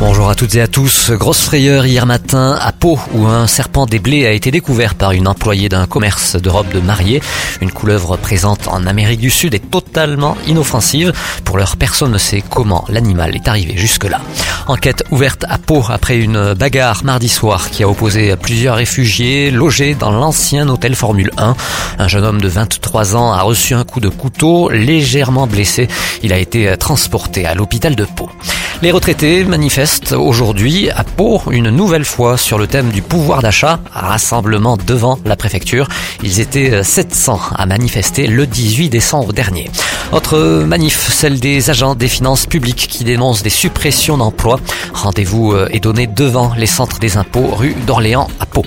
Bonjour à toutes et à tous. Grosse frayeur hier matin à Pau où un serpent des blés a été découvert par une employée d'un commerce de robes de mariée. Une couleuvre présente en Amérique du Sud est totalement inoffensive. Pour l'heure, personne ne sait comment l'animal est arrivé jusque-là. Enquête ouverte à Pau après une bagarre mardi soir qui a opposé plusieurs réfugiés logés dans l'ancien hôtel Formule 1. Un jeune homme de 23 ans a reçu un coup de couteau légèrement blessé. Il a été transporté à l'hôpital de Pau. Les retraités manifestent aujourd'hui à Pau une nouvelle fois sur le thème du pouvoir d'achat, rassemblement devant la préfecture. Ils étaient 700 à manifester le 18 décembre dernier. Autre manif, celle des agents des finances publiques qui dénoncent des suppressions d'emplois. Rendez-vous est donné devant les centres des impôts rue d'Orléans à Pau.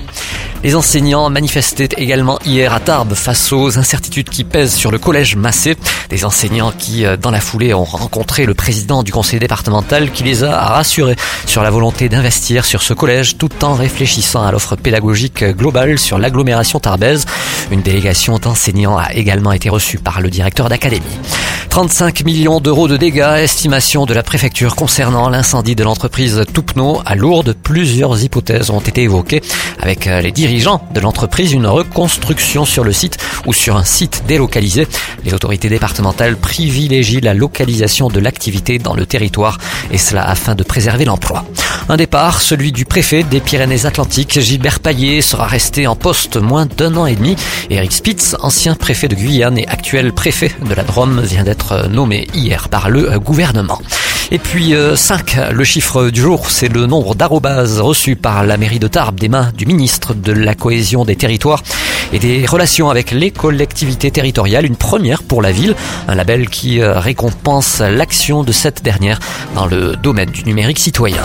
Les enseignants manifestaient également hier à Tarbes face aux incertitudes qui pèsent sur le collège Massé. Des enseignants qui, dans la foulée, ont rencontré le président du conseil départemental qui les a rassurés sur la volonté d'investir sur ce collège tout en réfléchissant à l'offre pédagogique globale sur l'agglomération tarbaise. Une délégation d'enseignants a également été reçue par le directeur d'académie. 35 millions d'euros de dégâts, estimation de la préfecture concernant l'incendie de l'entreprise Toupno à Lourdes. Plusieurs hypothèses ont été évoquées avec les dirigeants de l'entreprise, une reconstruction sur le site ou sur un site délocalisé. Les autorités départementales privilégient la localisation de l'activité dans le territoire et cela afin de préserver l'emploi. Un départ, celui du préfet des Pyrénées-Atlantiques, Gilbert Paillet, sera resté en poste moins d'un an et demi. Eric Spitz, ancien préfet de Guyane et actuel préfet de la Drôme, vient d'être nommé hier par le gouvernement. Et puis 5, le chiffre du jour, c'est le nombre d'arrobases reçus par la mairie de Tarbes des mains du ministre de la cohésion des territoires et des relations avec les collectivités territoriales. Une première pour la ville, un label qui récompense l'action de cette dernière dans le domaine du numérique citoyen.